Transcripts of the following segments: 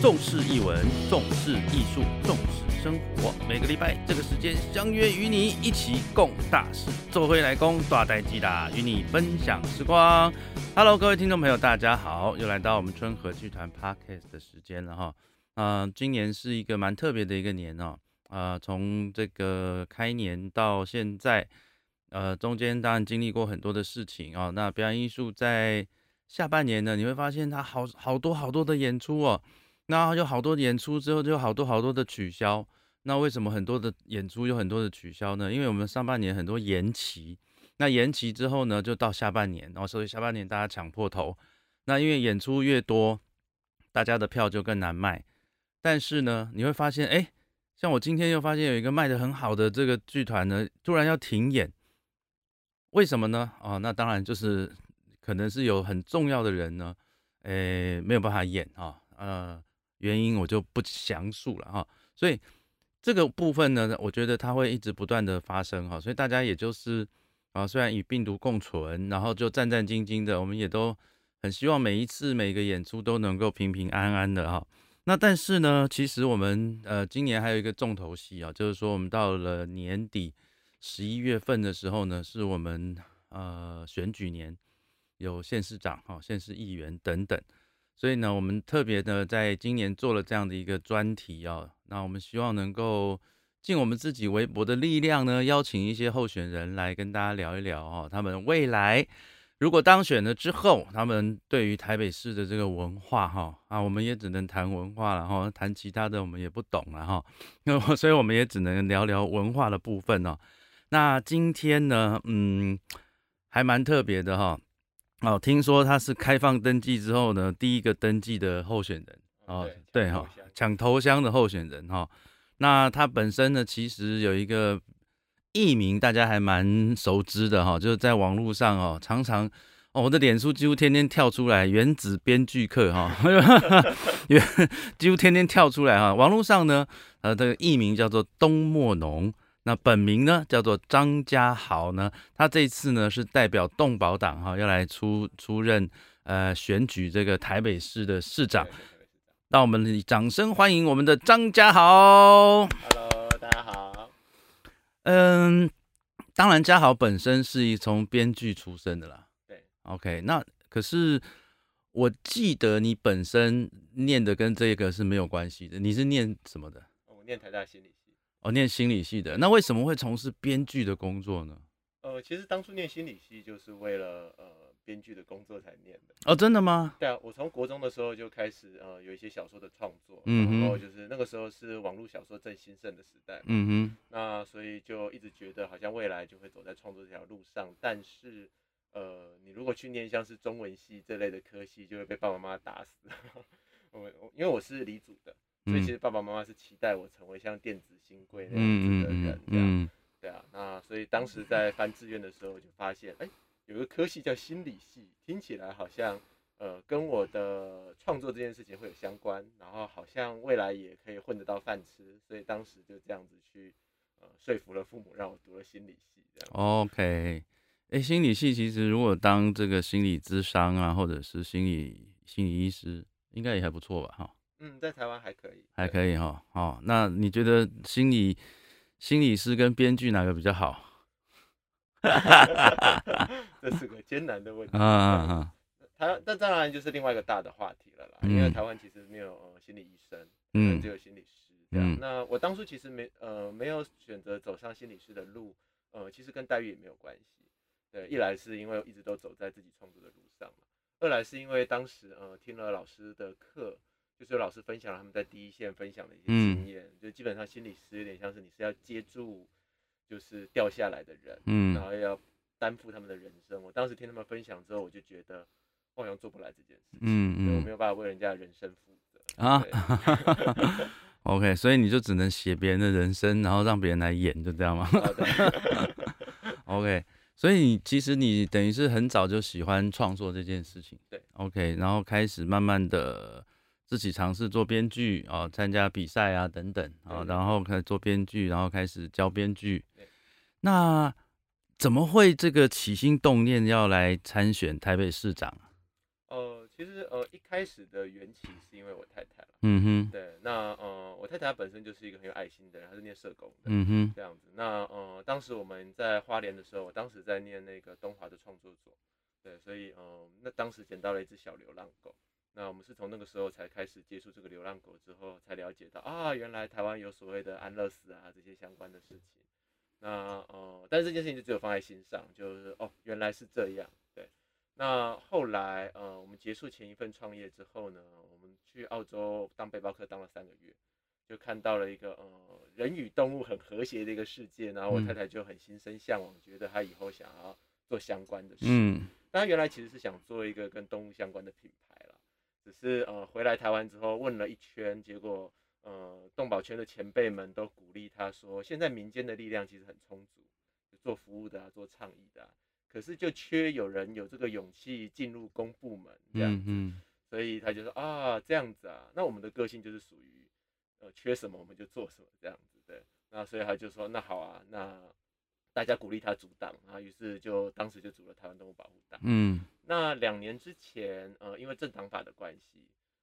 重视译文，重视艺术，重视生活。每个礼拜这个时间相约与你一起共大事，做回来攻大代机啦，与你分享时光。Hello，各位听众朋友，大家好，又来到我们春和剧团 Podcast 的时间了哈。嗯，今年是一个蛮特别的一个年哦。啊，从这个开年到现在，呃，中间当然经历过很多的事情啊。那表演艺术在下半年呢，你会发现它好好多好多的演出哦。那有好多演出之后，就有好多好多的取消。那为什么很多的演出有很多的取消呢？因为我们上半年很多延期。那延期之后呢，就到下半年，然后所以下半年大家抢破头。那因为演出越多，大家的票就更难卖。但是呢，你会发现，哎，像我今天又发现有一个卖的很好的这个剧团呢，突然要停演。为什么呢？哦，那当然就是可能是有很重要的人呢，哎，没有办法演啊，呃。原因我就不详述了哈，所以这个部分呢，我觉得它会一直不断的发生哈，所以大家也就是啊，虽然与病毒共存，然后就战战兢兢的，我们也都很希望每一次每个演出都能够平平安安的哈。那但是呢，其实我们呃今年还有一个重头戏啊，就是说我们到了年底十一月份的时候呢，是我们呃选举年，有县市长哈、县市议员等等。所以呢，我们特别的在今年做了这样的一个专题啊，那我们希望能够尽我们自己微薄的力量呢，邀请一些候选人来跟大家聊一聊哈，他们未来如果当选了之后，他们对于台北市的这个文化哈啊，我们也只能谈文化了哈，谈其他的我们也不懂了哈，那所以我们也只能聊聊文化的部分哦。那今天呢，嗯，还蛮特别的哈。哦，听说他是开放登记之后呢，第一个登记的候选人哦，对哈，抢头香的候选人哈。那他本身呢，其实有一个艺名，大家还蛮熟知的哈，就是在网络上哦，常常哦，我的脸书几乎天天跳出来“原子编剧课”哈，原几乎天天跳出来哈。网络上呢，呃，这个艺名叫做东莫农。那本名呢叫做张家豪呢，他这次呢是代表动保党哈，要来出出任呃选举这个台北市的市长。让我们掌声欢迎我们的张家豪。Hello，大家好。嗯，当然家豪本身是一从编剧出身的啦。对，OK，那可是我记得你本身念的跟这个是没有关系的，你是念什么的？我念台大心理。哦，念心理系的，那为什么会从事编剧的工作呢？呃，其实当初念心理系就是为了呃编剧的工作才念的。哦，真的吗？对啊，我从国中的时候就开始呃有一些小说的创作，嗯然后就是那个时候是网络小说正兴盛的时代，嗯哼，那所以就一直觉得好像未来就会走在创作这条路上，但是呃你如果去念像是中文系这类的科系，就会被爸爸妈妈打死。我我因为我是理组的。所以其实爸爸妈妈是期待我成为像电子新贵那样子的人，这样，对啊。那所以当时在翻志愿的时候，就发现，哎，有个科系叫心理系，听起来好像，呃，跟我的创作这件事情会有相关，然后好像未来也可以混得到饭吃，所以当时就这样子去，呃，说服了父母让我读了心理系，这样。OK，哎，心理系其实如果当这个心理咨商啊，或者是心理心理医师，应该也还不错吧，哈。嗯，在台湾还可以，还可以哈。哦，那你觉得心理心理师跟编剧哪个比较好？这是个艰难的问题。啊啊啊！台，那当然就是另外一个大的话题了啦。因为台湾其实没有心理医生，嗯，只有心理师这样。那我当初其实没呃没有选择走上心理师的路，呃，其实跟待遇也没有关系。对，一来是因为一直都走在自己创作的路上嘛，二来是因为当时呃听了老师的课。就是老师分享了他们在第一线分享的一些经验，就基本上心理师有点像是你是要接住，就是掉下来的人，嗯，然后要担负他们的人生。我当时听他们分享之后，我就觉得好像做不来这件事情，嗯嗯，我没有办法为人家的人生负责啊。OK，所以你就只能写别人的人生，然后让别人来演，就这样吗？OK，所以你其实你等于是很早就喜欢创作这件事情，对，OK，然后开始慢慢的。自己尝试做编剧啊，参加比赛啊等等啊，然后开始做编剧，然后开始教编剧。那怎么会这个起心动念要来参选台北市长？呃，其实呃一开始的缘起是因为我太太了，嗯哼，对，那呃我太太本身就是一个很有爱心的人，她是念社工的，嗯哼，这样子。那呃当时我们在花莲的时候，我当时在念那个东华的创作所，对，所以呃那当时捡到了一只小流浪狗，那我们是从那个时候才开始接触这个流浪狗之后，才了解到啊原来台湾有所谓的安乐死啊这些相关的事情。那呃但是这件事情就只有放在心上，就是哦原来是这样。对那后来，呃，我们结束前一份创业之后呢，我们去澳洲当背包客当了三个月，就看到了一个呃人与动物很和谐的一个世界，然后我太太就很心生向往，觉得她以后想要做相关的事。嗯，但原来其实是想做一个跟动物相关的品牌了，只是呃回来台湾之后问了一圈，结果呃动保圈的前辈们都鼓励他说，现在民间的力量其实很充足，做服务的啊，做倡议的。可是就缺有人有这个勇气进入公部门这样子，所以他就说啊这样子啊，那我们的个性就是属于呃缺什么我们就做什么这样子对，那所以他就说那好啊，那大家鼓励他组党啊，于是就当时就组了台湾动物保护党。嗯，那两年之前呃因为政党法的关系，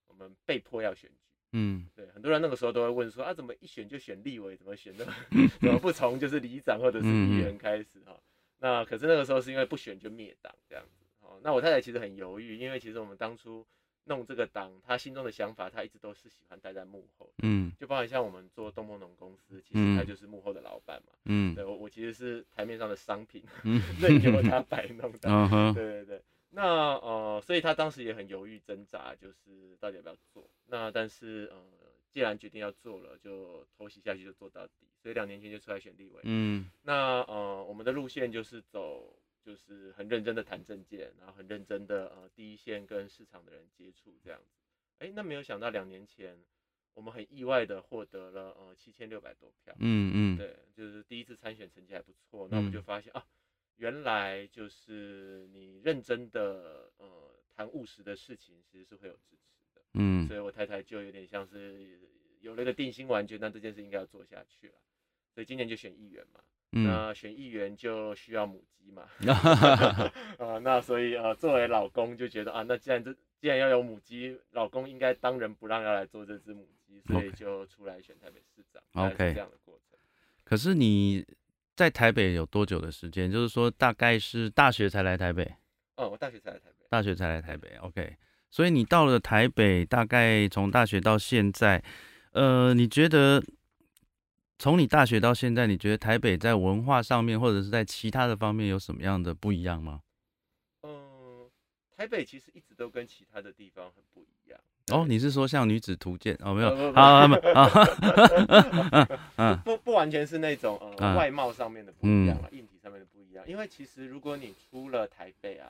我们被迫要选举。嗯，对，很多人那个时候都会问说啊怎么一选就选立委，怎么选的 怎么不从就是里长或者是议员开始哈？那可是那个时候是因为不选就灭党这样子，哦，那我太太其实很犹豫，因为其实我们当初弄这个党，他心中的想法，他一直都是喜欢待在幕后，嗯，就包含像我们做东梦农公司，其实他就是幕后的老板嘛，嗯，对我我其实是台面上的商品，任由他摆弄的，对对对，那呃，所以他当时也很犹豫挣扎，就是到底要不要做，那但是呃。既然决定要做了，就偷袭下去就做到底。所以两年前就出来选立委。嗯，那呃，我们的路线就是走，就是很认真的谈证件，然后很认真的呃第一线跟市场的人接触这样子。哎，那没有想到两年前，我们很意外的获得了呃七千六百多票。嗯嗯，对，就是第一次参选成绩还不错。那我们就发现啊，原来就是你认真的呃谈务实的事情，其实是会有支持的。嗯，所以我太太就有点像是有了一个定心丸，觉得这件事应该要做下去了。所以今年就选议员嘛，那选议员就需要母鸡嘛，啊，那所以呃，作为老公就觉得啊，那既然这既然要有母鸡，老公应该当仁不让要来做这只母鸡，所以就出来选台北市长。OK，这样的过程。可是你在台北有多久的时间？就是说大概是大学才来台北？哦，我大学才来台北。大学才来台北，OK。所以你到了台北，大概从大学到现在，呃，你觉得从你大学到现在，你觉得台北在文化上面或者是在其他的方面有什么样的不一样吗？嗯，台北其实一直都跟其他的地方很不一样。哦，你是说像女子图鉴？哦，没有，好，嗯，不不完全是那种呃外貌上面的不一样啊，硬体上面的不一样。因为其实如果你出了台北啊。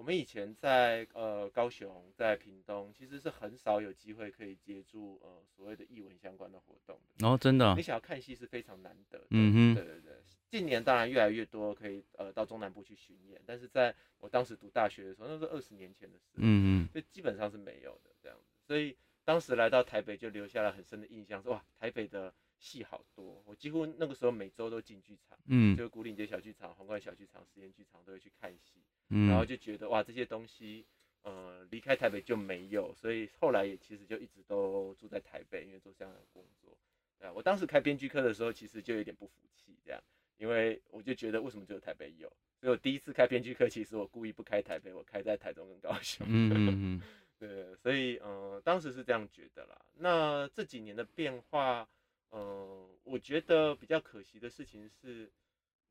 我们以前在呃高雄，在屏东，其实是很少有机会可以接触呃所谓的艺文相关的活动的。哦，真的，你想要看戏是非常难得。嗯哼，对对对。近年当然越来越多可以呃到中南部去巡演，但是在我当时读大学的时候，那是二十年前的事。嗯嗯。就基本上是没有的这样子，所以当时来到台北就留下了很深的印象，说哇台北的戏好多，我几乎那个时候每周都进剧场，嗯，就古岭街小剧场、皇冠小剧场、实验剧场都会去看戏。嗯然后就觉得哇，这些东西，呃，离开台北就没有，所以后来也其实就一直都住在台北，因为做这样的工作。对啊，我当时开编剧课的时候，其实就有点不服气，这样，因为我就觉得为什么只有台北有？所以我第一次开编剧课，其实我故意不开台北，我开在台中跟高雄。嗯嗯嗯。对，所以呃，当时是这样觉得啦。那这几年的变化，呃，我觉得比较可惜的事情是，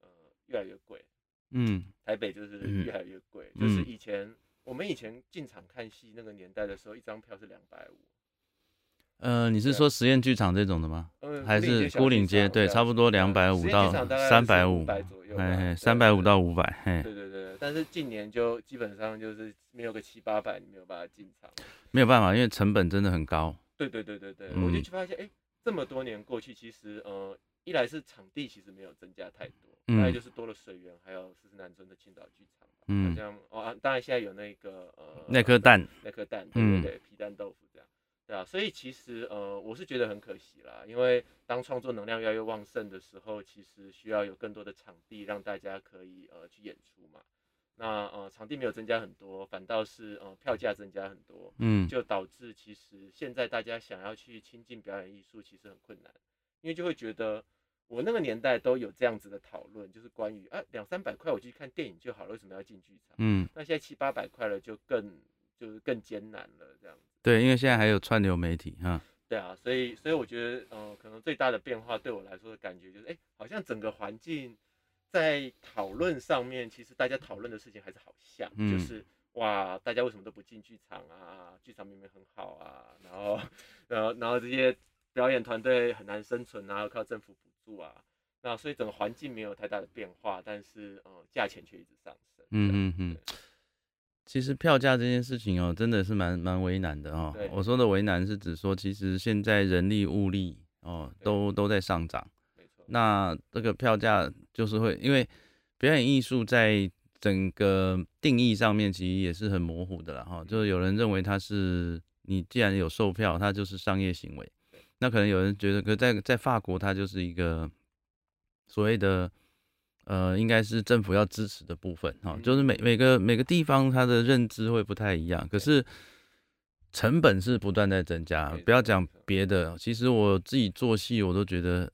呃，越来越贵。嗯，台北就是越来越贵，就是以前我们以前进场看戏那个年代的时候，一张票是两百五。呃，你是说实验剧场这种的吗？嗯，还是孤岭街？对，差不多两百五到三百五左右。哎，三百五到五百。对对对，但是近年就基本上就是没有个七八百，你没有办法进场。没有办法，因为成本真的很高。对对对对对，我就去发现，哎，这么多年过去，其实呃，一来是场地其实没有增加太多。大概就是多了水源，还有四十南村的青岛剧场嗯，好像哦，当然现在有那个呃，那颗蛋，那颗蛋，对对对，皮蛋豆腐这样，对啊，所以其实呃，我是觉得很可惜啦，因为当创作能量越来越旺盛的时候，其实需要有更多的场地让大家可以呃去演出嘛。那呃场地没有增加很多，反倒是呃票价增加很多，嗯，就导致其实现在大家想要去亲近表演艺术其实很困难，因为就会觉得我那个年代都有这样子的讨论，就是关于啊两三百块我去看电影就好了，为什么要进剧场？嗯，那现在七八百块了就更就是更艰难了这样子。对，因为现在还有串流媒体哈。对啊，所以所以我觉得呃可能最大的变化对我来说的感觉就是哎好像整个环境。在讨论上面，其实大家讨论的事情还是好像，就是哇，大家为什么都不进剧场啊？剧场明明很好啊，然后，然后，然后这些表演团队很难生存啊，要靠政府补助啊，那所以整个环境没有太大的变化，但是呃，价钱却一直上升。嗯嗯嗯。其实票价这件事情哦，真的是蛮蛮为难的哦。我说的为难是指说，其实现在人力物力哦，都都在上涨。那这个票价就是会，因为表演艺术在整个定义上面其实也是很模糊的了哈。就是有人认为它是你既然有售票，它就是商业行为。那可能有人觉得，可在在法国它就是一个所谓的呃，应该是政府要支持的部分哈。就是每每个每个地方它的认知会不太一样，可是成本是不断在增加。不要讲别的，其实我自己做戏我都觉得。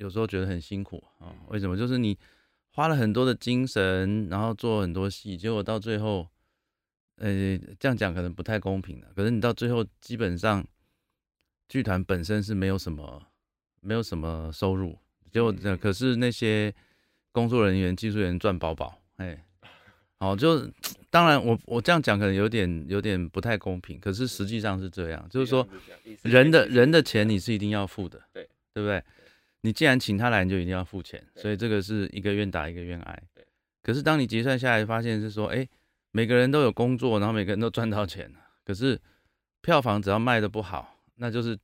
有时候觉得很辛苦啊，为什么？就是你花了很多的精神，然后做很多戏，结果到最后，呃，这样讲可能不太公平的。可是你到最后，基本上剧团本身是没有什么，没有什么收入，结果可是那些工作人员、技术员赚饱饱，哎，好，就当然我我这样讲可能有点有点不太公平，可是实际上是这样，就是说人的人的钱你是一定要付的，对对不对？你既然请他来，你就一定要付钱，所以这个是一个愿打一个愿挨。对。可是当你结算下来，发现是说，哎，每个人都有工作，然后每个人都赚到钱可是票房只要卖的不好，那就是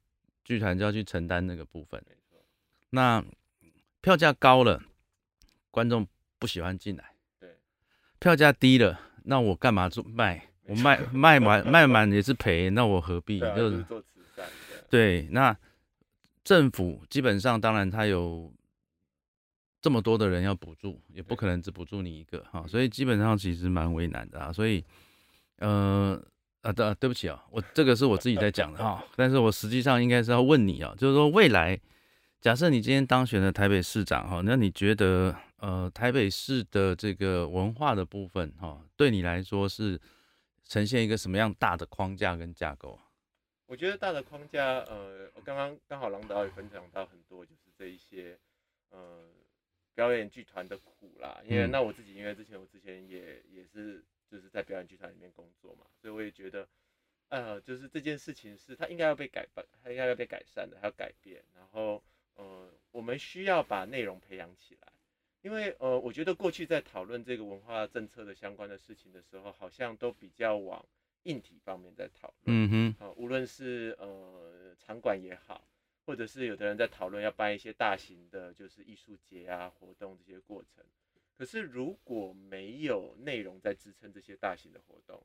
剧团就要去承担那个部分。那票价高了，观众不喜欢进来。对。票价低了，那我干嘛做卖？我卖卖满卖满也是赔，那我何必？就是做慈善。对，那。政府基本上，当然他有这么多的人要补助，也不可能只补助你一个哈，所以基本上其实蛮为难的啊。所以，呃，啊，对，对不起啊，我这个是我自己在讲的哈，但是我实际上应该是要问你啊，就是说未来，假设你今天当选了台北市长哈，那你觉得呃台北市的这个文化的部分哈，对你来说是呈现一个什么样大的框架跟架构？我觉得大的框架，呃，我刚刚刚好郎导也分享到很多，就是这一些，呃，表演剧团的苦啦。因为那我自己，因为之前我之前也也是就是在表演剧团里面工作嘛，所以我也觉得，呃，就是这件事情是它应该要被改办，它应该要被改善的，还要改变。然后，呃，我们需要把内容培养起来，因为呃，我觉得过去在讨论这个文化政策的相关的事情的时候，好像都比较往。硬体方面在讨论，嗯哼，啊，无论是呃场馆也好，或者是有的人在讨论要办一些大型的，就是艺术节啊活动这些过程。可是如果没有内容在支撑这些大型的活动，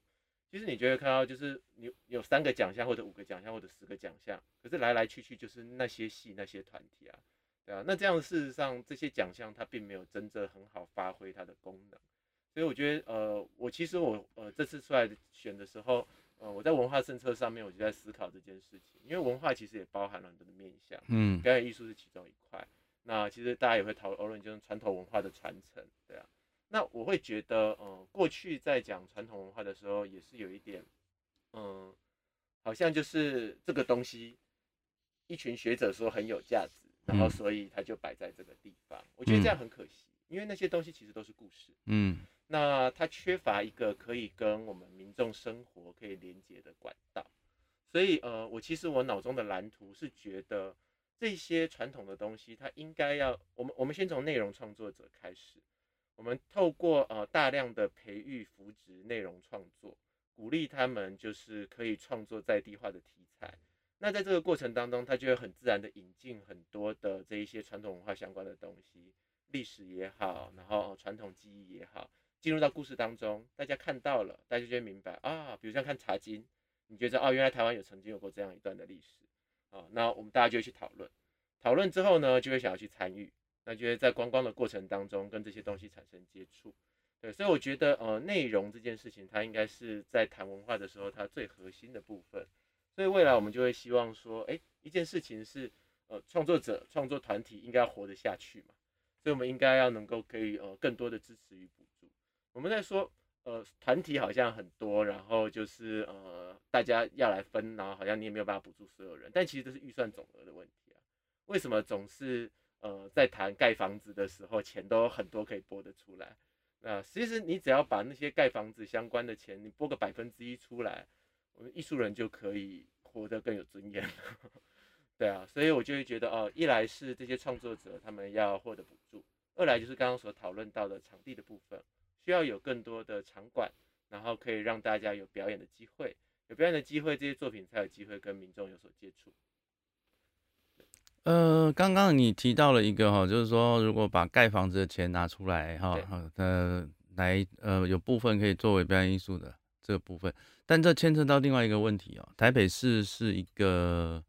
其实你觉得看到就是你有三个奖项或者五个奖项或者十个奖项，可是来来去去就是那些戏那些团体啊，对啊，那这样事实上这些奖项它并没有真正很好发挥它的功能。所以我觉得，呃，我其实我，呃，这次出来选的时候，呃，我在文化政策上面，我就在思考这件事情，因为文化其实也包含了很多的面向，嗯，表演艺术是其中一块。那其实大家也会讨论，就是传统文化的传承，对啊。那我会觉得，呃，过去在讲传统文化的时候，也是有一点，嗯，好像就是这个东西，一群学者说很有价值，然后所以它就摆在这个地方，我觉得这样很可惜，因为那些东西其实都是故事，嗯。那它缺乏一个可以跟我们民众生活可以连接的管道，所以呃，我其实我脑中的蓝图是觉得这些传统的东西，它应该要我们我们先从内容创作者开始，我们透过呃大量的培育扶植内容创作，鼓励他们就是可以创作在地化的题材。那在这个过程当中，他就会很自然的引进很多的这一些传统文化相关的东西，历史也好，然后传统技艺也好。进入到故事当中，大家看到了，大家就会明白啊。比如像看《茶经》，你觉得哦，原来台湾有曾经有过这样一段的历史啊。那我们大家就会去讨论，讨论之后呢，就会想要去参与，那就会在观光的过程当中跟这些东西产生接触。对，所以我觉得呃内容这件事情，它应该是在谈文化的时候它最核心的部分。所以未来我们就会希望说，哎，一件事情是呃创作者创作团体应该要活得下去嘛，所以我们应该要能够给予呃更多的支持与补。我们在说呃团体好像很多，然后就是呃大家要来分，然后好像你也没有办法补助所有人，但其实这是预算总额的问题啊。为什么总是呃在谈盖房子的时候钱都很多可以拨得出来？那其实你只要把那些盖房子相关的钱，你拨个百分之一出来，我们艺术人就可以活得更有尊严。对啊，所以我就会觉得哦，一来是这些创作者他们要获得补助，二来就是刚刚所讨论到的场地的部分，需要有更多的场馆，然后可以让大家有表演的机会，有表演的机会，这些作品才有机会跟民众有所接触。呃，刚刚你提到了一个哈，就是说如果把盖房子的钱拿出来哈，呃，来呃有部分可以作为表演艺术的这个部分，但这牵扯到另外一个问题哦，台北市是一个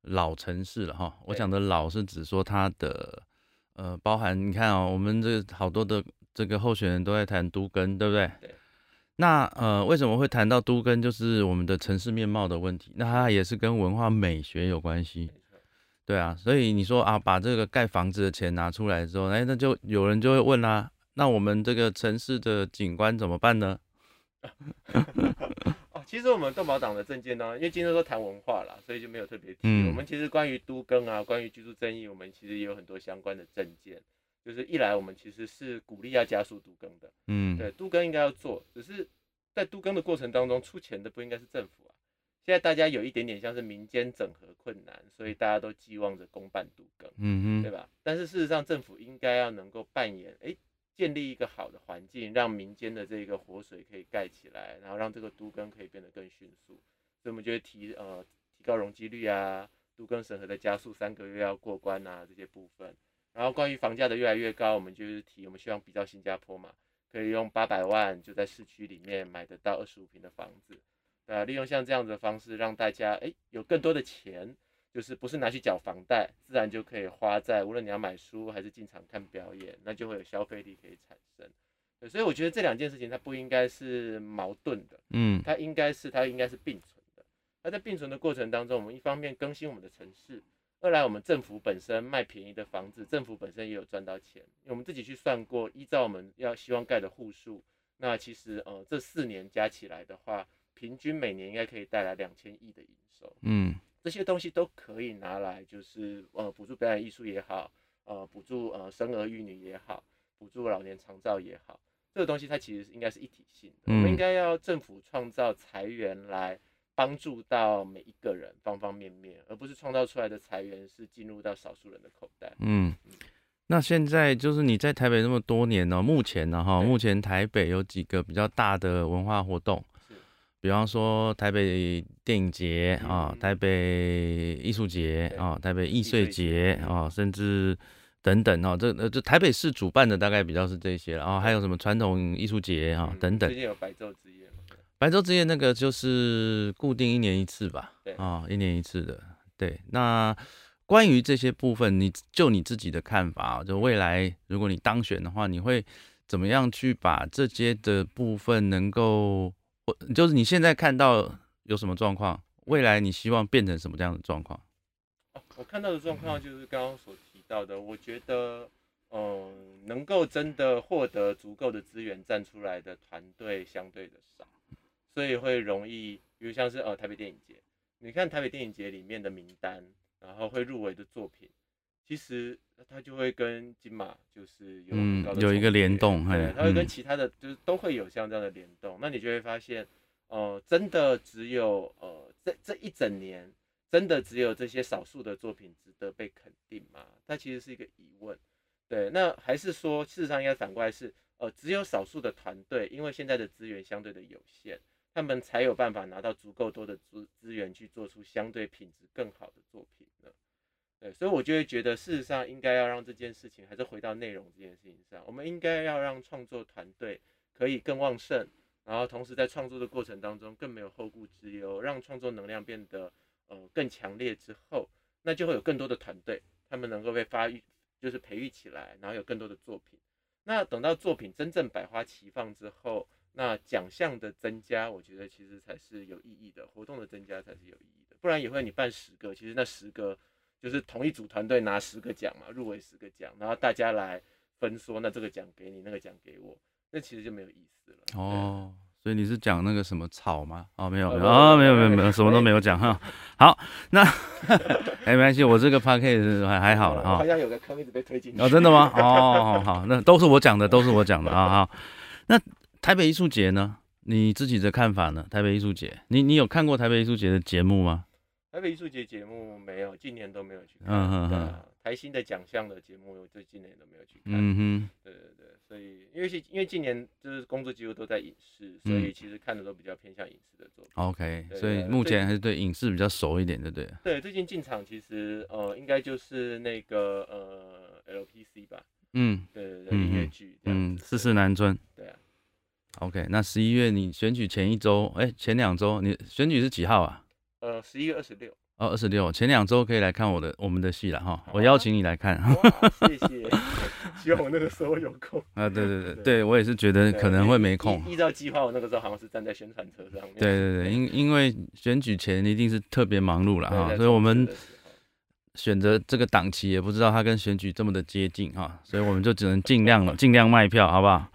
老城市了哈，我讲的老是指说它的呃包含你看哦，我们这好多的这个候选人都在谈都根，对不对？对。那呃为什么会谈到都根，就是我们的城市面貌的问题，那它也是跟文化美学有关系。对啊，所以你说啊，把这个盖房子的钱拿出来之后，哎，那就有人就会问啦，那我们这个城市的景观怎么办呢？哦，其实我们动保党的政见呢，因为今天都谈文化啦，所以就没有特别提。我们其实关于都更啊，关于居住正义，我们其实也有很多相关的政见。就是一来，我们其实是鼓励要加速都更的。嗯，对，都更应该要做，只是在都更的过程当中，出钱的不应该是政府啊。现在大家有一点点像是民间整合困难，所以大家都寄望着公办独耕，嗯哼，对吧？但是事实上，政府应该要能够扮演，哎，建立一个好的环境，让民间的这个活水可以盖起来，然后让这个都更可以变得更迅速。所以我们就会提呃提高容积率啊，都更审核的加速三个月要过关啊这些部分。然后关于房价的越来越高，我们就是提我们希望比较新加坡嘛，可以用八百万就在市区里面买得到二十五平的房子。呃，利用像这样子的方式，让大家哎有更多的钱，就是不是拿去缴房贷，自然就可以花在无论你要买书还是进场看表演，那就会有消费力可以产生。所以我觉得这两件事情它不应该是矛盾的，嗯，它应该是它应该是并存的。那在并存的过程当中，我们一方面更新我们的城市，二来我们政府本身卖便宜的房子，政府本身也有赚到钱。因为我们自己去算过，依照我们要希望盖的户数，那其实呃这四年加起来的话。平均每年应该可以带来两千亿的营收，嗯，这些东西都可以拿来，就是呃补助表演艺术也好，呃补助呃生儿育女也好，补助老年长照也好，这个东西它其实应该是一体性的，我们应该要政府创造财源来帮助到每一个人方方面面，而不是创造出来的财源是进入到少数人的口袋。嗯，那现在就是你在台北那么多年呢，目前呢哈，目前台北有几个比较大的文化活动。比方说台北电影节啊，台北艺术节啊，台北艺穗节啊，甚至等等啊，这呃这台北市主办的大概比较是这些了啊，还有什么传统艺术节啊等等。最近有白昼之夜吗？白昼之夜那个就是固定一年一次吧？对啊，一年一次的。对，那关于这些部分，你就你自己的看法，就未来如果你当选的话，你会怎么样去把这些的部分能够？就是你现在看到有什么状况，未来你希望变成什么样的状况？我看到的状况就是刚刚所提到的，我觉得，嗯，能够真的获得足够的资源站出来的团队相对的少，所以会容易，比如像是呃台北电影节，你看台北电影节里面的名单，然后会入围的作品。其实它就会跟金马就是有有一个联动，对，它会跟其他的就是都会有像这样的联动。那你就会发现，呃，真的只有呃这这一整年，真的只有这些少数的作品值得被肯定吗？它其实是一个疑问。对，那还是说，事实上应该反过来是，呃，只有少数的团队，因为现在的资源相对的有限，他们才有办法拿到足够多的资资源去做出相对品质更好的作品呢？对，所以我就会觉得，事实上应该要让这件事情还是回到内容这件事情上。我们应该要让创作团队可以更旺盛，然后同时在创作的过程当中更没有后顾之忧，让创作能量变得呃更强烈之后，那就会有更多的团队，他们能够被发育，就是培育起来，然后有更多的作品。那等到作品真正百花齐放之后，那奖项的增加，我觉得其实才是有意义的，活动的增加才是有意义的。不然也会你办十个，其实那十个就是同一组团队拿十个奖嘛，入围十个奖，然后大家来分说，那这个奖给你，那个奖给我，那其实就没有意思了。哦。所以你是讲那个什么草吗？哦，没有没有啊，没有没有没有，什么都没有讲哈。好，那哎 没关系，我这个 p a c k a g e 还还好了哈。好像有个坑一直被推进去。哦，真的吗？哦，好好，那都是我讲的，都是我讲的啊。好，那台北艺术节呢？你自己的看法呢？台北艺术节，你你有看过台北艺术节的节目吗？台北艺术节节目没有，今年都没有去看。嗯嗯嗯。台新的奖项的节目，我这今年都没有去看。嗯哼。对对对。所以，因为是，因为今年就是工作几乎都在影视，所以其实看的都比较偏向影视的作品。OK，所以目前还是对影视比较熟一点，对不对？对，最近进场其实呃，应该就是那个呃 LPC 吧。嗯，对对对，音乐剧。嗯，世事难遵。对啊。OK，那十一月你选举前一周，哎，前两周你选举是几号啊？呃，十一月二十六。哦，二十六，前两周可以来看我的我们的戏了哈，我邀请你来看，谢谢，希望我那个时候有空啊，对对对，对 我也是觉得可能会没空。依照计划，我那个时候好像是站在宣传车上面。对对对，因因为选举前一定是特别忙碌了哈，所以我们选择这个档期也不知道它跟选举这么的接近哈，所以我们就只能尽量了尽量卖票，好不好？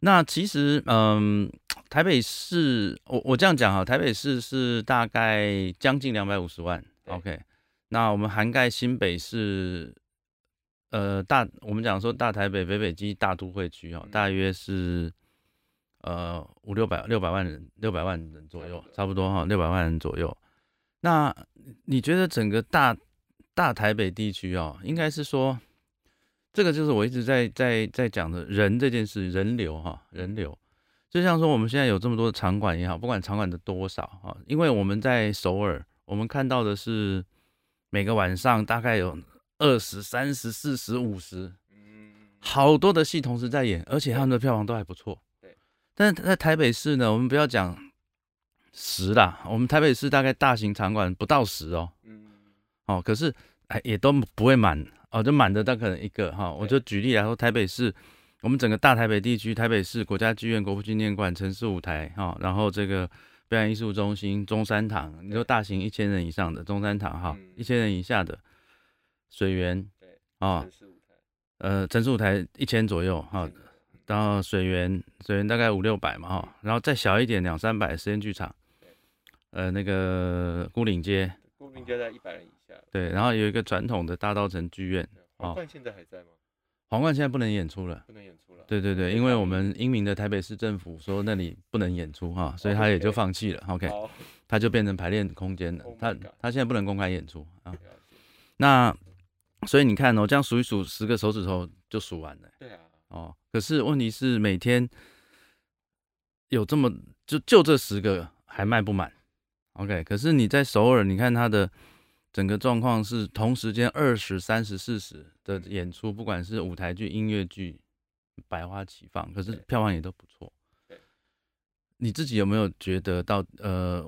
那其实，嗯，台北市，我我这样讲哈，台北市是大概将近两百五十万，OK。那我们涵盖新北市，呃，大我们讲说大台北、北北基大都会区哦，大约是呃五六百六百万人，六百万人左右，差不多哈，六百万人左右。那你觉得整个大大台北地区哦，应该是说？这个就是我一直在在在讲的人这件事，人流哈，人流，就像说我们现在有这么多的场馆也好，不管场馆的多少哈，因为我们在首尔，我们看到的是每个晚上大概有二十三十四十五十，嗯，好多的戏同时在演，而且他们的票房都还不错。对，但是在台北市呢，我们不要讲十啦，我们台北市大概大型场馆不到十哦，嗯，哦，可是哎也都不会满。哦，就满的，但可能一个哈，我就举例来说，台北市，我们整个大台北地区，台北市国家剧院、国父纪念馆、城市舞台哈，然后这个表演艺术中心、中山堂，你说大型一千人以上的中山堂哈，一千人以下的水源，对，啊，城市舞台，呃，城市舞台一千左右哈，然后水源，水源大概五六百嘛哈，然后再小一点两三百实验剧场，呃，那个孤岭街，孤岭街在一百人以。对，然后有一个传统的大道城剧院，皇冠现在还在吗？皇冠现在不能演出了，不能演出了。对对对，因为我们英明的台北市政府说那里不能演出哈，所以他也就放弃了。OK，他就变成排练空间了。他他现在不能公开演出啊。那所以你看哦，这样数一数，十个手指头就数完了。对啊。哦，可是问题是每天有这么就就这十个还卖不满。OK，可是你在首尔，你看他的。整个状况是同时间二十三十四十的演出，不管是舞台剧、音乐剧，百花齐放，可是票房也都不错。你自己有没有觉得到呃，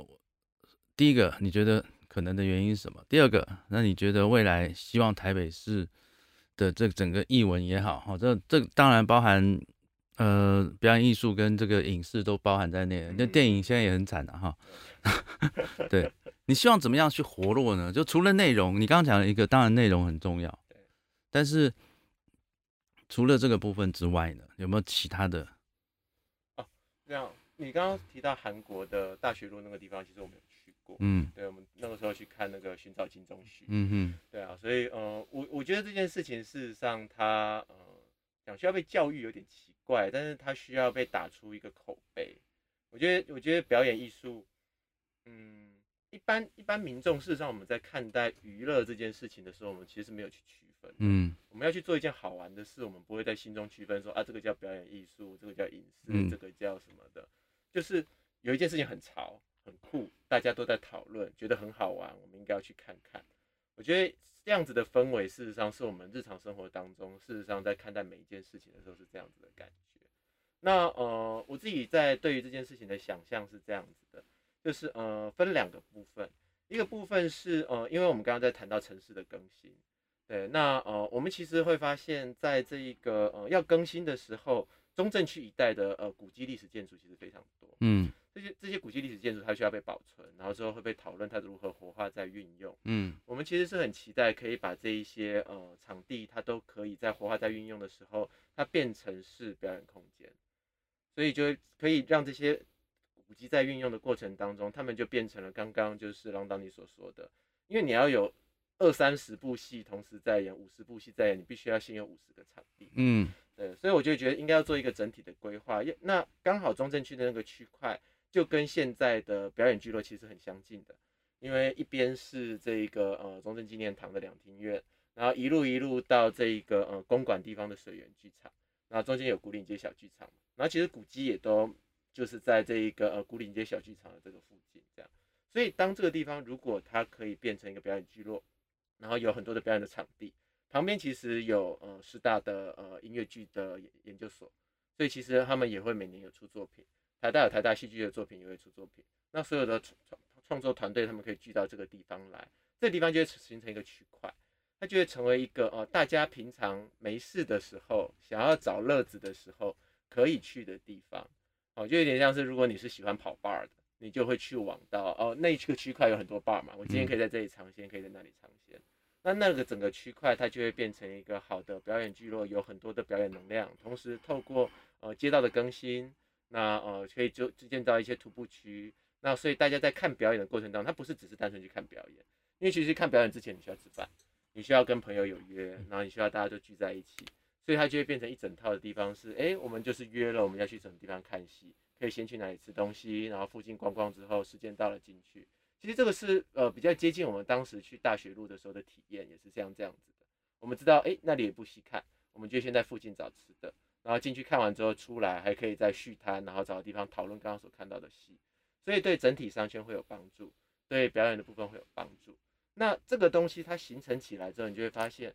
第一个你觉得可能的原因是什么？第二个，那你觉得未来希望台北市的这整个艺文也好，哈，这这当然包含呃表演艺术跟这个影视都包含在内。那电影现在也很惨的哈，对。你希望怎么样去活络呢？就除了内容，你刚刚讲了一个，当然内容很重要。但是除了这个部分之外呢，有没有其他的？哦，这样，你刚刚提到韩国的大学路那个地方，其实我们有去过。嗯，对，我们那个时候去看那个寻找金钟旭。嗯哼，对啊，所以呃，我我觉得这件事情事实上它呃讲需要被教育有点奇怪，但是它需要被打出一个口碑。我觉得我觉得表演艺术，嗯。一般一般民众，事实上我们在看待娱乐这件事情的时候，我们其实没有去区分。嗯，我们要去做一件好玩的事，我们不会在心中区分说啊，这个叫表演艺术，这个叫影视，这个叫什么的。就是有一件事情很潮、很酷，大家都在讨论，觉得很好玩，我们应该要去看看。我觉得这样子的氛围，事实上是我们日常生活当中，事实上在看待每一件事情的时候是这样子的感觉。那呃，我自己在对于这件事情的想象是这样子的。就是呃分两个部分，一个部分是呃，因为我们刚刚在谈到城市的更新，对，那呃，我们其实会发现，在这一个呃要更新的时候，中正区一带的呃古迹历史建筑其实非常多。嗯，这些这些古迹历史建筑它需要被保存，然后之后会被讨论它如何活化再运用。嗯，我们其实是很期待可以把这一些呃场地，它都可以在活化再运用的时候，它变成是表演空间，所以就可以让这些古迹在运用的过程当中，他们就变成了刚刚就是郎导你所说的，因为你要有。二三十部戏同时在演，五十部戏在演，你必须要先有五十个场地。嗯，对，所以我就觉得应该要做一个整体的规划。那刚好中正区的那个区块就跟现在的表演聚落其实很相近的，因为一边是这个呃中正纪念堂的两厅院，然后一路一路到这一个呃公馆地方的水源剧场，然后中间有古岭街小剧场，然后其实古迹也都就是在这一个呃古岭街小剧场的这个附近这样。所以当这个地方如果它可以变成一个表演聚落，然后有很多的表演的场地，旁边其实有呃师大的呃音乐剧的研研究所，所以其实他们也会每年有出作品，台大有台大戏剧的作品也会出作品，那所有的创创作团队他们可以聚到这个地方来，这地方就会形成一个区块，它就会成为一个呃大家平常没事的时候想要找乐子的时候可以去的地方，哦，就有点像是如果你是喜欢跑 bar 的。你就会去往到哦，那个区块有很多 bar 嘛，我今天可以在这里尝鲜，可以在那里尝鲜。那那个整个区块它就会变成一个好的表演聚落，有很多的表演能量。同时透过呃街道的更新，那呃可以就建造一些徒步区。那所以大家在看表演的过程当中，它不是只是单纯去看表演，因为其实看表演之前你需要吃饭，你需要跟朋友有约，然后你需要大家都聚在一起，所以它就会变成一整套的地方是，哎，我们就是约了我们要去什么地方看戏。可以先去哪里吃东西，然后附近逛逛之后，时间到了进去。其实这个是呃比较接近我们当时去大学路的时候的体验，也是这样这样子的。我们知道哎那里也不稀看，我们就先在附近找吃的，然后进去看完之后出来，还可以再续摊，然后找个地方讨论刚刚所看到的戏。所以对整体商圈会有帮助，对表演的部分会有帮助。那这个东西它形成起来之后，你就会发现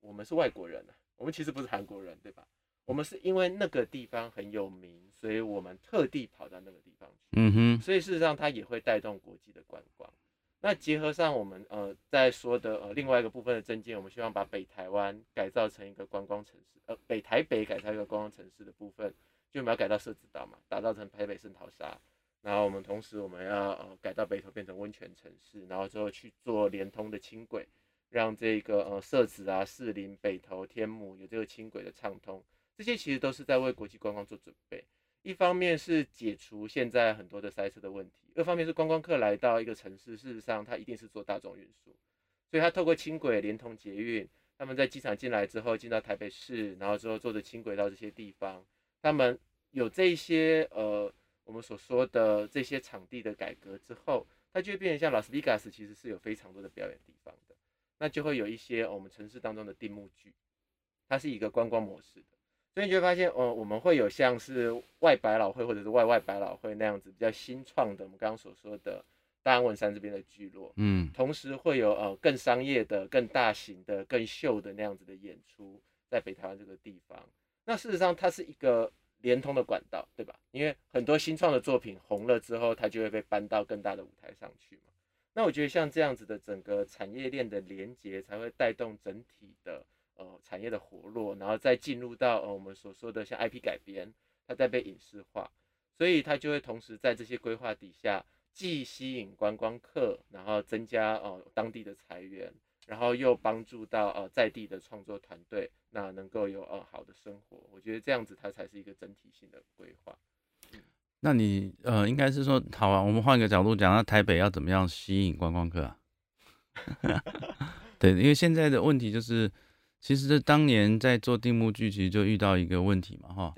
我们是外国人啊，我们其实不是韩国人，对吧？我们是因为那个地方很有名，所以我们特地跑到那个地方去。嗯哼。所以事实上，它也会带动国际的观光。那结合上我们呃在说的呃另外一个部分的证件，我们希望把北台湾改造成一个观光城市，呃北台北改造一个观光城市的部分，就我们要改到社子岛嘛，打造成台北圣淘沙。然后我们同时我们要呃改到北投变成温泉城市，然后之后去做连通的轻轨，让这个呃社子啊、士林、北投、天母有这个轻轨的畅通。这些其实都是在为国际观光做准备，一方面是解除现在很多的塞车的问题，二方面是观光客来到一个城市，事实上他一定是坐大众运输，所以他透过轻轨连同捷运，他们在机场进来之后进到台北市，然后之后坐着轻轨到这些地方，他们有这些呃我们所说的这些场地的改革之后，它就会变成像拉斯维加斯其实是有非常多的表演地方的，那就会有一些我们城市当中的定目剧，它是一个观光模式的。所以你就会发现，呃，我们会有像是外百老汇或者是外外百老汇那样子比较新创的，我们刚刚所说的大安文山这边的聚落，嗯，同时会有呃更商业的、更大型的、更秀的那样子的演出在北台湾这个地方。那事实上它是一个连通的管道，对吧？因为很多新创的作品红了之后，它就会被搬到更大的舞台上去嘛。那我觉得像这样子的整个产业链的连接，才会带动整体的。呃，产业的活络，然后再进入到呃我们所说的像 IP 改编，它在被影视化，所以它就会同时在这些规划底下，既吸引观光客，然后增加呃当地的财源，然后又帮助到呃在地的创作团队，那能够有呃好的生活。我觉得这样子它才是一个整体性的规划。那你呃应该是说，好啊，我们换个角度讲，那台北要怎么样吸引观光客啊？对，因为现在的问题就是。其实这当年在做定目剧，其实就遇到一个问题嘛，哈，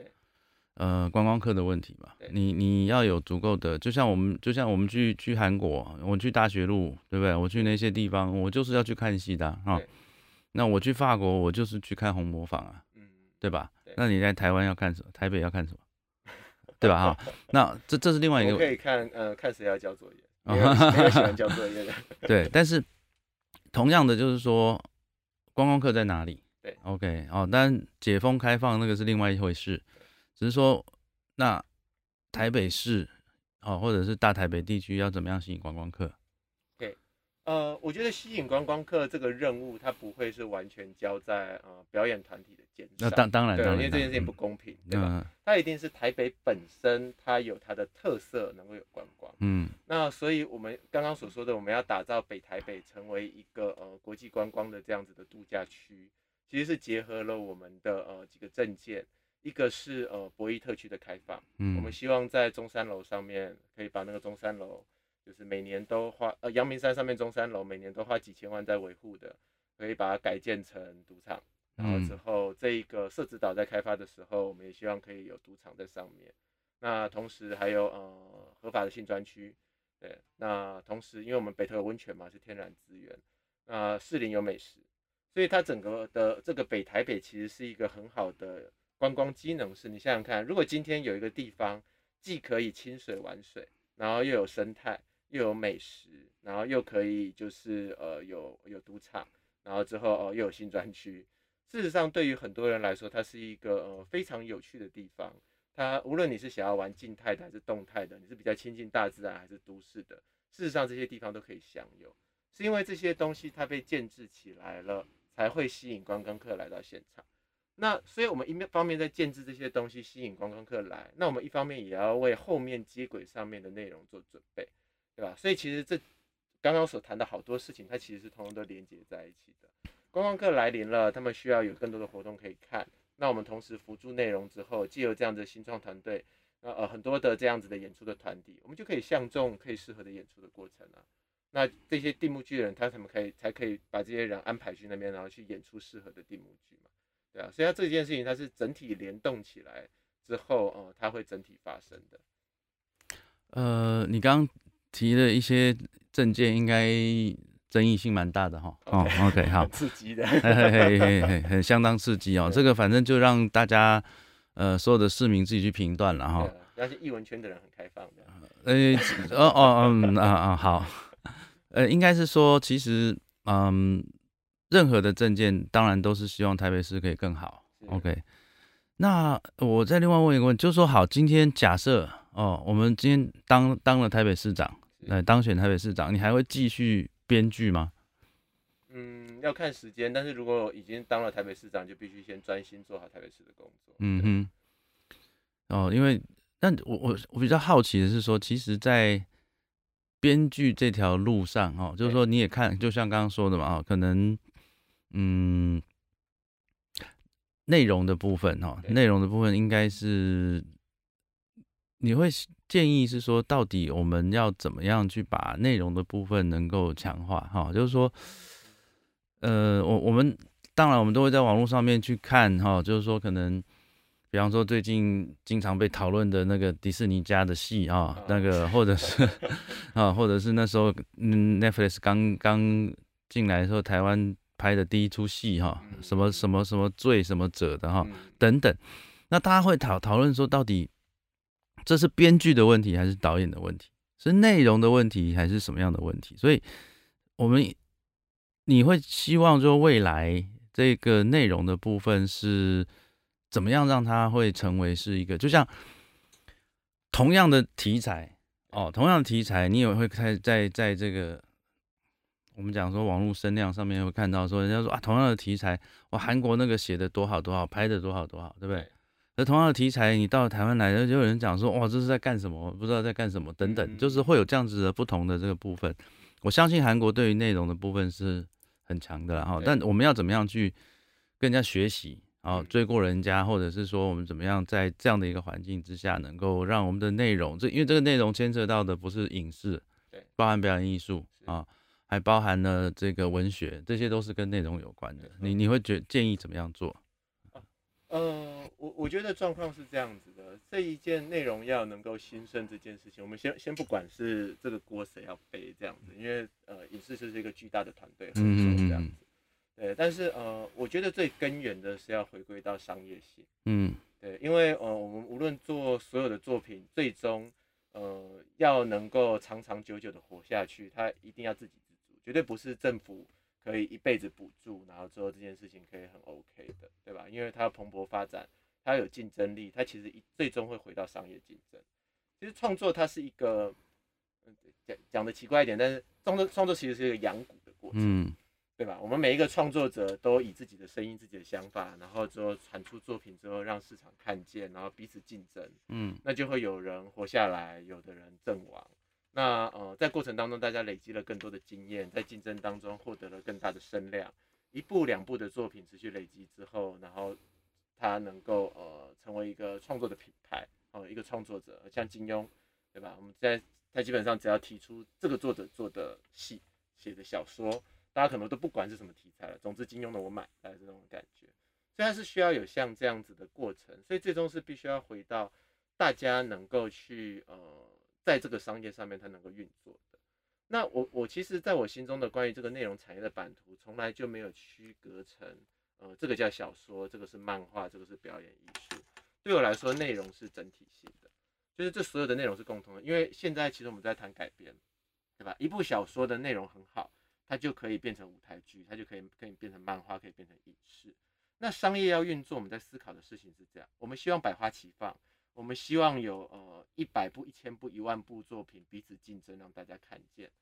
呃，观光客的问题嘛。你你要有足够的，就像我们，就像我们去去韩国，我去大学路，对不对？我去那些地方，我就是要去看戏的，哈。那我去法国，我就是去看红模仿啊，嗯，对吧？那你在台湾要看什么？台北要看什么？对吧？哈，那这这是另外一个。可以看，呃，看谁要交作业，没有喜欢交作业的。对，但是同样的就是说。观光客在哪里？对，OK，哦，但解封开放那个是另外一回事，只是说那台北市哦，或者是大台北地区要怎么样吸引观光客？对，呃，我觉得吸引观光客这个任务，它不会是完全交在呃表演团体的肩上。那当当然，对，因为这件事情不公平，对吧？它一定是台北本身，它有它的特色，能够有观光。嗯，那所以我们刚刚所说的，我们要打造北台北成为一个呃国际观光的这样子的度假区，其实是结合了我们的呃几个证件。一个是呃博弈特区的开放，嗯，我们希望在中山楼上面可以把那个中山楼，就是每年都花呃阳明山上面中山楼每年都花几千万在维护的，可以把它改建成赌场，然后之后这一个设置岛在开发的时候，我们也希望可以有赌场在上面。那同时还有呃合法的性专区，对，那同时因为我们北投有温泉嘛，是天然资源，那士林有美食，所以它整个的这个北台北其实是一个很好的。观光机能是你想想看，如果今天有一个地方既可以清水玩水，然后又有生态，又有美食，然后又可以就是呃有有赌场，然后之后哦又有新专区，事实上对于很多人来说，它是一个呃非常有趣的地方。它无论你是想要玩静态的还是动态的，你是比较亲近大自然还是都市的，事实上这些地方都可以享有，是因为这些东西它被建制起来了，才会吸引观光客来到现场。那所以，我们一面方面在建制这些东西，吸引观光客来，那我们一方面也要为后面接轨上面的内容做准备，对吧？所以其实这刚刚所谈的好多事情，它其实是通通都连接在一起的。观光客来临了，他们需要有更多的活动可以看，那我们同时辅助内容之后，既有这样的新创团队，那呃很多的这样子的演出的团体，我们就可以相中可以适合的演出的过程啊。那这些定目剧人，他怎么可以才可以把这些人安排去那边，然后去演出适合的定目剧嘛？对啊，所以它这件事情它是整体联动起来之后，哦，它会整体发生的。呃，你刚提的一些证件，应该争议性蛮大的哈。哦，OK，好，刺激的，嘿嘿嘿嘿，很相当刺激哦。这个反正就让大家，呃，所有的市民自己去评断了哈。那些艺文圈的人很开放的。呃，哦哦嗯啊啊好，呃，应该是说其实嗯。任何的证件当然都是希望台北市可以更好。OK，那我再另外问一个问题，就是说，好，今天假设哦，我们今天当当了台北市长，来当选台北市长，你还会继续编剧吗？嗯，要看时间，但是如果已经当了台北市长，就必须先专心做好台北市的工作。嗯哼。哦，因为，但我我我比较好奇的是说，其实，在编剧这条路上，哦，就是说你也看，就像刚刚说的嘛，哦，可能。嗯，内容的部分哈，内容的部分应该是你会建议是说，到底我们要怎么样去把内容的部分能够强化哈？就是说，呃，我我们当然我们都会在网络上面去看哈，就是说可能，比方说最近经常被讨论的那个迪士尼家的戏啊，那个或者是啊，或者是那时候嗯，Netflix 刚刚进来的时候，台湾。拍的第一出戏哈，什么什么什么罪什么者的哈等等，那大家会讨讨论说，到底这是编剧的问题还是导演的问题，是内容的问题还是什么样的问题？所以，我们你会希望说未来这个内容的部分是怎么样让它会成为是一个，就像同样的题材哦，同样的题材，你也会在在在这个。我们讲说网络声量上面会看到说，人家说啊，同样的题材，哇，韩国那个写的多好多好，拍的多好多好，对不对？那同样的题材，你到台湾来，就有人讲说，哇，这是在干什么？不知道在干什么，等等，就是会有这样子的不同的这个部分。我相信韩国对于内容的部分是很强的哈，但我们要怎么样去跟人家学习然后，追过人家，或者是说我们怎么样在这样的一个环境之下，能够让我们的内容，这因为这个内容牵涉到的不是影视，对，包含表演艺术啊。还包含了这个文学，这些都是跟内容有关的。你你会觉建议怎么样做？呃，我我觉得状况是这样子的，这一件内容要能够兴盛这件事情，我们先先不管是这个锅谁要背这样子，因为呃影视就是一个巨大的团队合作这样子。对，但是呃，我觉得最根源的是要回归到商业性。嗯，对，因为呃我们无论做所有的作品，最终呃要能够长长久久的活下去，它一定要自给自足。绝对不是政府可以一辈子补助，然后之后这件事情可以很 OK 的，对吧？因为它要蓬勃发展，它有竞争力，它其实一最终会回到商业竞争。其实创作它是一个讲讲的奇怪一点，但是创作创作其实是一个养股的过程，嗯，对吧？我们每一个创作者都以自己的声音、自己的想法，然后之后产出作品之后，让市场看见，然后彼此竞争，嗯，那就会有人活下来，有的人阵亡。那呃，在过程当中，大家累积了更多的经验，在竞争当中获得了更大的声量。一部两部的作品持续累积之后，然后他能够呃成为一个创作的品牌，哦，一个创作者，像金庸，对吧？我们在他基本上只要提出这个作者做的戏、写的小说，大家可能都不管是什么题材了。总之，金庸的我买，大概这种感觉。所以它是需要有像这样子的过程，所以最终是必须要回到大家能够去呃。在这个商业上面，它能够运作的。那我我其实在我心中的关于这个内容产业的版图，从来就没有区隔成，呃，这个叫小说，这个是漫画，这个是表演艺术。对我来说，内容是整体性的，就是这所有的内容是共同的。因为现在其实我们在谈改编，对吧？一部小说的内容很好，它就可以变成舞台剧，它就可以可以变成漫画，可以变成影视。那商业要运作，我们在思考的事情是这样，我们希望百花齐放。我们希望有呃一百部、一千部、一万部作品彼此竞争，让大家看见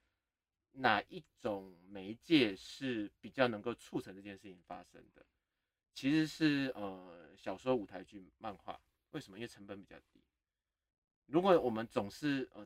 哪一种媒介是比较能够促成这件事情发生的。其实是呃小说、舞台剧、漫画。为什么？因为成本比较低。如果我们总是呃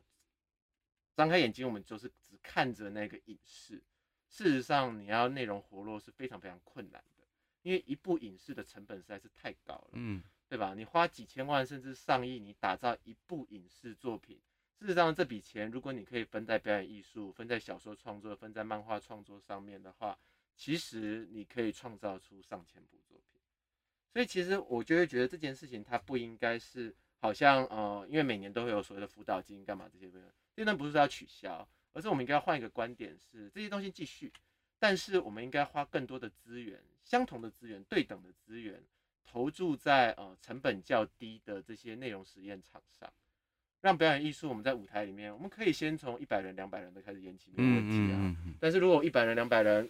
张开眼睛，我们就是只看着那个影视，事实上你要内容活络是非常非常困难的，因为一部影视的成本实在是太高了。嗯。对吧？你花几千万甚至上亿，你打造一部影视作品，事实上这笔钱，如果你可以分在表演艺术、分在小说创作、分在漫画创作上面的话，其实你可以创造出上千部作品。所以其实我就会觉得这件事情它不应该是好像呃，因为每年都会有所谓的辅导金干嘛这些东西，这段不是说要取消，而是我们应该要换一个观点，是这些东西继续，但是我们应该花更多的资源，相同的资源、对等的资源。投注在呃成本较低的这些内容实验场上，让表演艺术我们在舞台里面，我们可以先从一百人、两百人的开始演起，没有问题啊。但是如果一百人、两百人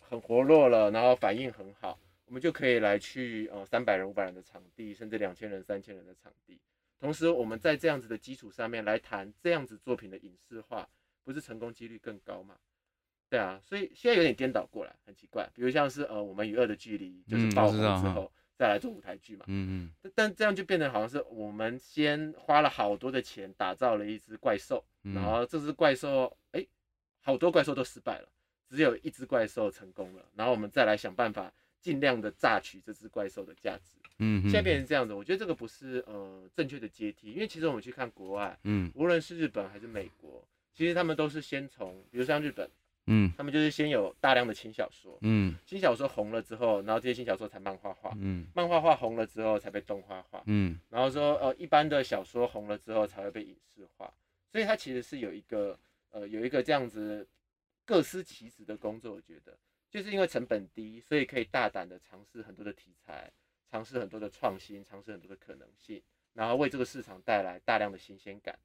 很活络了，然后反应很好，我们就可以来去呃三百人、五百人的场地，甚至两千人、三千人的场地。同时，我们在这样子的基础上面来谈这样子作品的影视化，不是成功几率更高吗？对啊，所以现在有点颠倒过来，很奇怪。比如像是呃我们与恶的距离就是爆红之后。再来做舞台剧嘛，嗯嗯，但这样就变得好像是我们先花了好多的钱打造了一只怪兽，然后这只怪兽，哎，好多怪兽都失败了，只有一只怪兽成功了，然后我们再来想办法尽量的榨取这只怪兽的价值，嗯，现在变成这样子，我觉得这个不是呃正确的阶梯，因为其实我们去看国外，嗯，无论是日本还是美国，其实他们都是先从，比如像日本。嗯，他们就是先有大量的轻小说，嗯，轻小说红了之后，然后这些轻小说才漫画化，嗯，漫画化红了之后才被动画化，嗯，然后说呃一般的小说红了之后才会被影视化，所以它其实是有一个呃有一个这样子各司其职的工作，我觉得。就是因为成本低，所以可以大胆的尝试很多的题材，尝试很多的创新，尝试很多的可能性，然后为这个市场带来大量的新鲜感。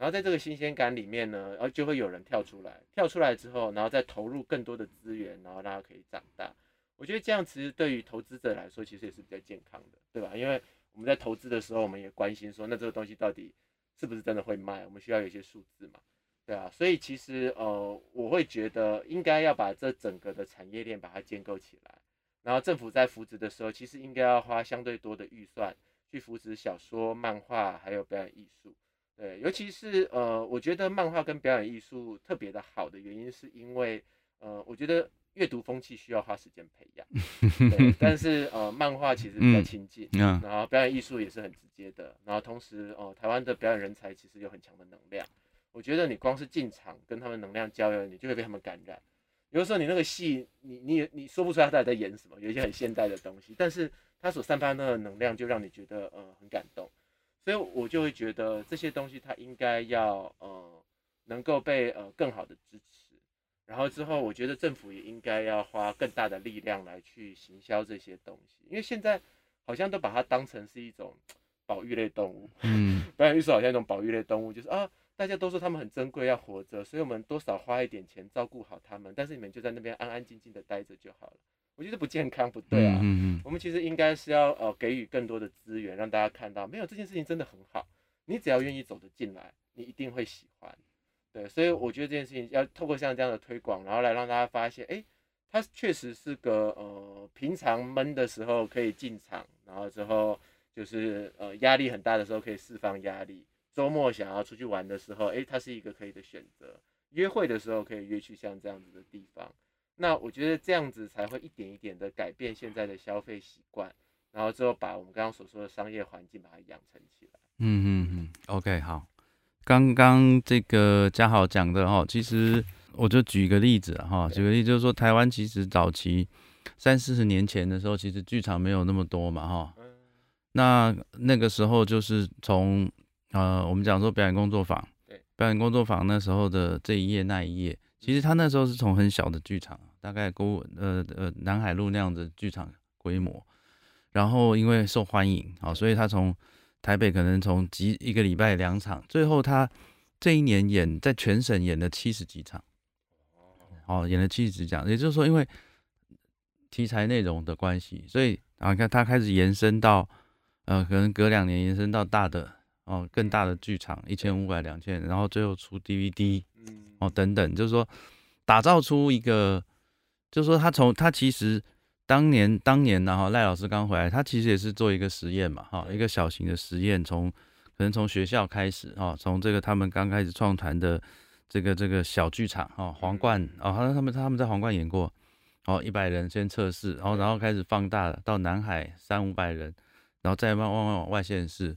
然后在这个新鲜感里面呢，然后就会有人跳出来，跳出来之后，然后再投入更多的资源，然后让它可以长大。我觉得这样其实对于投资者来说，其实也是比较健康的，对吧？因为我们在投资的时候，我们也关心说，那这个东西到底是不是真的会卖？我们需要有一些数字嘛，对啊。所以其实呃，我会觉得应该要把这整个的产业链把它建构起来。然后政府在扶植的时候，其实应该要花相对多的预算去扶持小说、漫画还有表演艺术。对，尤其是呃，我觉得漫画跟表演艺术特别的好的原因，是因为呃，我觉得阅读风气需要花时间培养。对，但是呃，漫画其实比较亲近，然后表演艺术也是很直接的，然后同时哦，台湾的表演人才其实有很强的能量。我觉得你光是进场跟他们能量交流，你就会被他们感染。有的时候你那个戏，你你你说不出来他到底在演什么，有一些很现代的东西，但是他所散发那个能量，就让你觉得呃很感动。所以我就会觉得这些东西它应该要呃能够被呃更好的支持，然后之后我觉得政府也应该要花更大的力量来去行销这些东西，因为现在好像都把它当成是一种保育类动物，嗯，表演艺术好像一种保育类动物，就是啊大家都说它们很珍贵要活着，所以我们多少花一点钱照顾好它们，但是你们就在那边安安静静的待着就好了。我觉得不健康，不对啊。嗯嗯。我们其实应该是要呃给予更多的资源，让大家看到，没有这件事情真的很好。你只要愿意走得进来，你一定会喜欢。对，所以我觉得这件事情要透过像这样的推广，然后来让大家发现，哎，它确实是个呃平常闷的时候可以进场，然后之后就是呃压力很大的时候可以释放压力，周末想要出去玩的时候，哎，它是一个可以的选择，约会的时候可以约去像这样子的地方。那我觉得这样子才会一点一点的改变现在的消费习惯，然后之后把我们刚刚所说的商业环境把它养成起来。嗯嗯嗯，OK，好。刚刚这个嘉豪讲的哈，其实我就举一个例子哈，举个例子就是说，台湾其实早期三四十年前的时候，其实剧场没有那么多嘛哈。那那个时候就是从呃，我们讲说表演工作坊，对，表演工作坊那时候的这一页那一页，其实他那时候是从很小的剧场，大概公呃呃南海路那样的剧场规模，然后因为受欢迎啊，所以他从台北可能从几一个礼拜两场，最后他这一年演在全省演了七十几场，哦，演了七十几场，也就是说，因为题材内容的关系，所以啊，看他开始延伸到，呃，可能隔两年延伸到大的哦，更大的剧场，一千五百两千，然后最后出 DVD，哦等等，就是说打造出一个，就是说他从他其实。当年，当年呢，哈，赖老师刚回来，他其实也是做一个实验嘛，哈，一个小型的实验，从可能从学校开始，哈，从这个他们刚开始创团的这个这个小剧场，哈，皇冠，哦，好像他们他们在皇冠演过，哦，一百人先测试，然后然后开始放大到南海三五百人，然后再慢慢往外线试，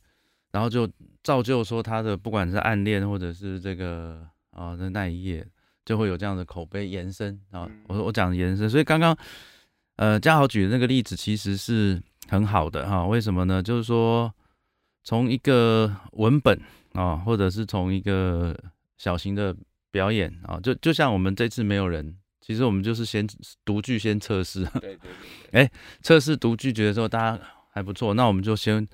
然后就造就说他的不管是暗恋或者是这个啊的那一页，就会有这样的口碑延伸啊，我说我讲延伸，所以刚刚。呃，嘉豪举的那个例子其实是很好的哈，为什么呢？就是说，从一个文本啊，或者是从一个小型的表演啊，就就像我们这次没有人，其实我们就是先读剧先测试，对对对，哎，测试读剧觉得说大家还不错，那我们就先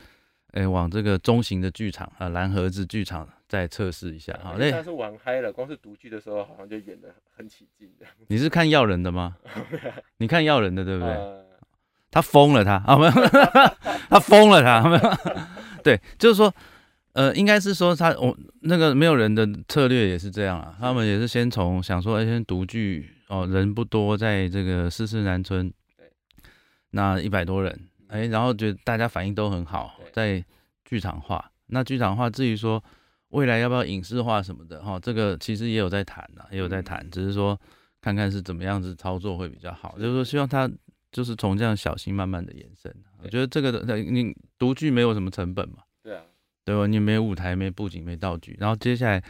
哎往这个中型的剧场啊，蓝盒子剧场。再测试一下，好嘞。但是玩嗨了，光是独剧的时候，好像就演的很起劲这样。你是看要人的吗？你看要人的对不对？他疯了，他啊没有，他疯了，他没有。对，就是说，呃，应该是说他我那个没有人的策略也是这样啊。他们也是先从想说，哎，先独剧哦，人不多，在这个四四南村，对，那一百多人，哎，然后觉得大家反应都很好，在剧场化。那剧场化至于说。未来要不要影视化什么的哈？这个其实也有在谈呐，也有在谈，只是说看看是怎么样子操作会比较好。就是说希望他就是从这样小心慢慢的延伸。我觉得这个的你独剧没有什么成本嘛，对啊，对吧？你没舞台、没布景、没道具，然后接下来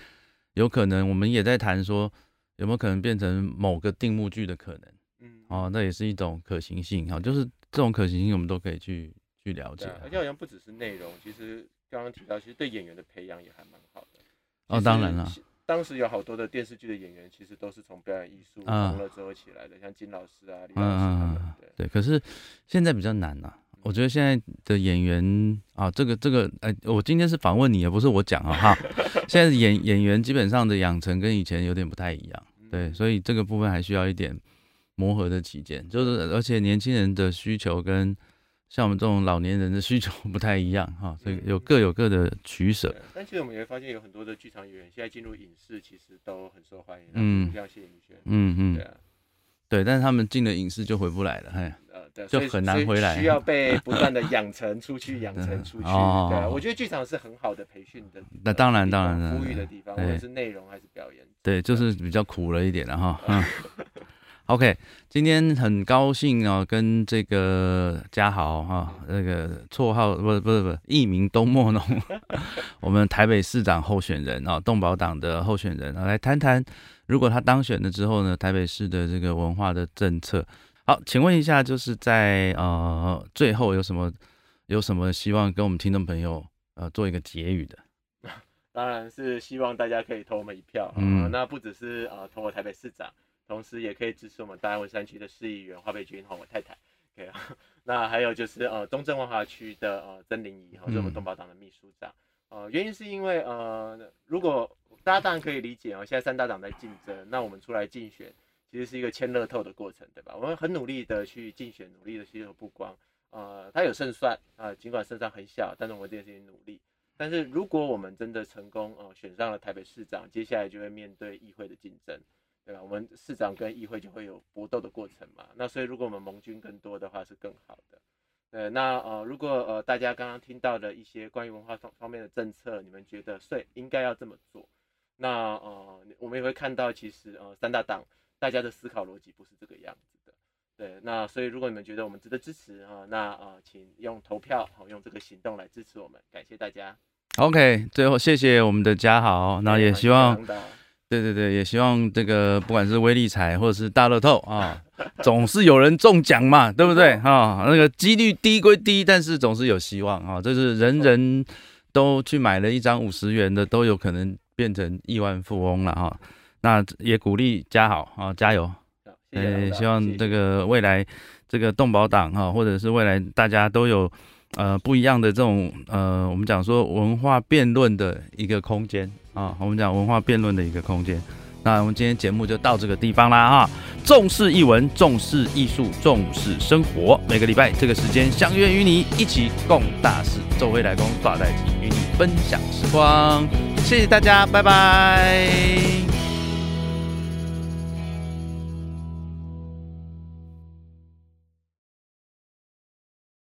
有可能我们也在谈说有没有可能变成某个定目剧的可能，嗯，哦，那也是一种可行性哈。就是这种可行性我们都可以去去了解。而且好像不只是内容，其实。刚刚提到，其实对演员的培养也还蛮好的。哦，当然了，当时有好多的电视剧的演员，其实都是从表演艺术红了之后起来的，像金老师啊、李老师他们。对，可是现在比较难呐。我觉得现在的演员啊，这个这个，哎，我今天是访问你，也不是我讲啊哈。现在演演员基本上的养成跟以前有点不太一样，对，所以这个部分还需要一点磨合的期间。就是而且年轻人的需求跟。像我们这种老年人的需求不太一样哈，所以有各有各的取舍。但其实我们也会发现，有很多的剧场演员现在进入影视，其实都很受欢迎。嗯，像谢颖轩。嗯嗯，对啊，对，但是他们进了影视就回不来了，哎，呃，对，就很难回来，需要 被不断的养成出去，养成出去。哦，对，我觉得剧场是很好的培训的。那当然，当然，呼吁的地方，无论是内容还是表演。对，就是比较苦了一点了哈。嗯。OK，今天很高兴啊，跟这个嘉豪哈，那个绰号不是不是不是艺名东莫农，我们台北市长候选人啊，动保党的候选人啊，来谈谈，如果他当选了之后呢，台北市的这个文化的政策。好，请问一下，就是在呃最后有什么有什么希望跟我们听众朋友呃做一个结语的？当然是希望大家可以投我们一票，嗯，那不只是呃投我台北市长。同时也可以支持我们大安文山区的市议员花北君和我太太，OK 啊。那还有就是呃中正万华区的呃曾玲仪哈，是我们动保党的秘书长。呃，原因是因为呃如果大家当然可以理解啊，现在三大党在竞争，那我们出来竞选其实是一个签乐透的过程，对吧？我们很努力的去竞选，努力的吸收曝光。呃，他有胜算啊，尽管胜算很小，但是我们这件事情努力。但是如果我们真的成功哦，选上了台北市长，接下来就会面对议会的竞争，对吧？我们市长跟议会就会有搏斗的过程嘛。那所以如果我们盟军更多的话，是更好的。对，那呃，如果呃大家刚刚听到的一些关于文化方方面的政策，你们觉得税应该要这么做，那呃我们也会看到，其实呃三大党大家的思考逻辑不是这个样子的。对，那所以如果你们觉得我们值得支持啊，那呃请用投票好用这个行动来支持我们，感谢大家。OK，最后谢谢我们的嘉豪，那也希望。对对对，也希望这个不管是微利彩或者是大乐透啊，总是有人中奖嘛，对不对哈？那个几率低归低，但是总是有希望啊。这是人人都去买了一张五十元的，都有可能变成亿万富翁了哈。那也鼓励加好啊，加油！呃，希望这个未来这个动保党哈，或者是未来大家都有呃不一样的这种呃，我们讲说文化辩论的一个空间。啊，我们讲文化辩论的一个空间。那我们今天节目就到这个地方啦哈。重视译文，重视艺术，重视生活。每个礼拜这个时间相约与你一起共大事。周辉来公大代替与你分享时光。谢谢大家，拜拜。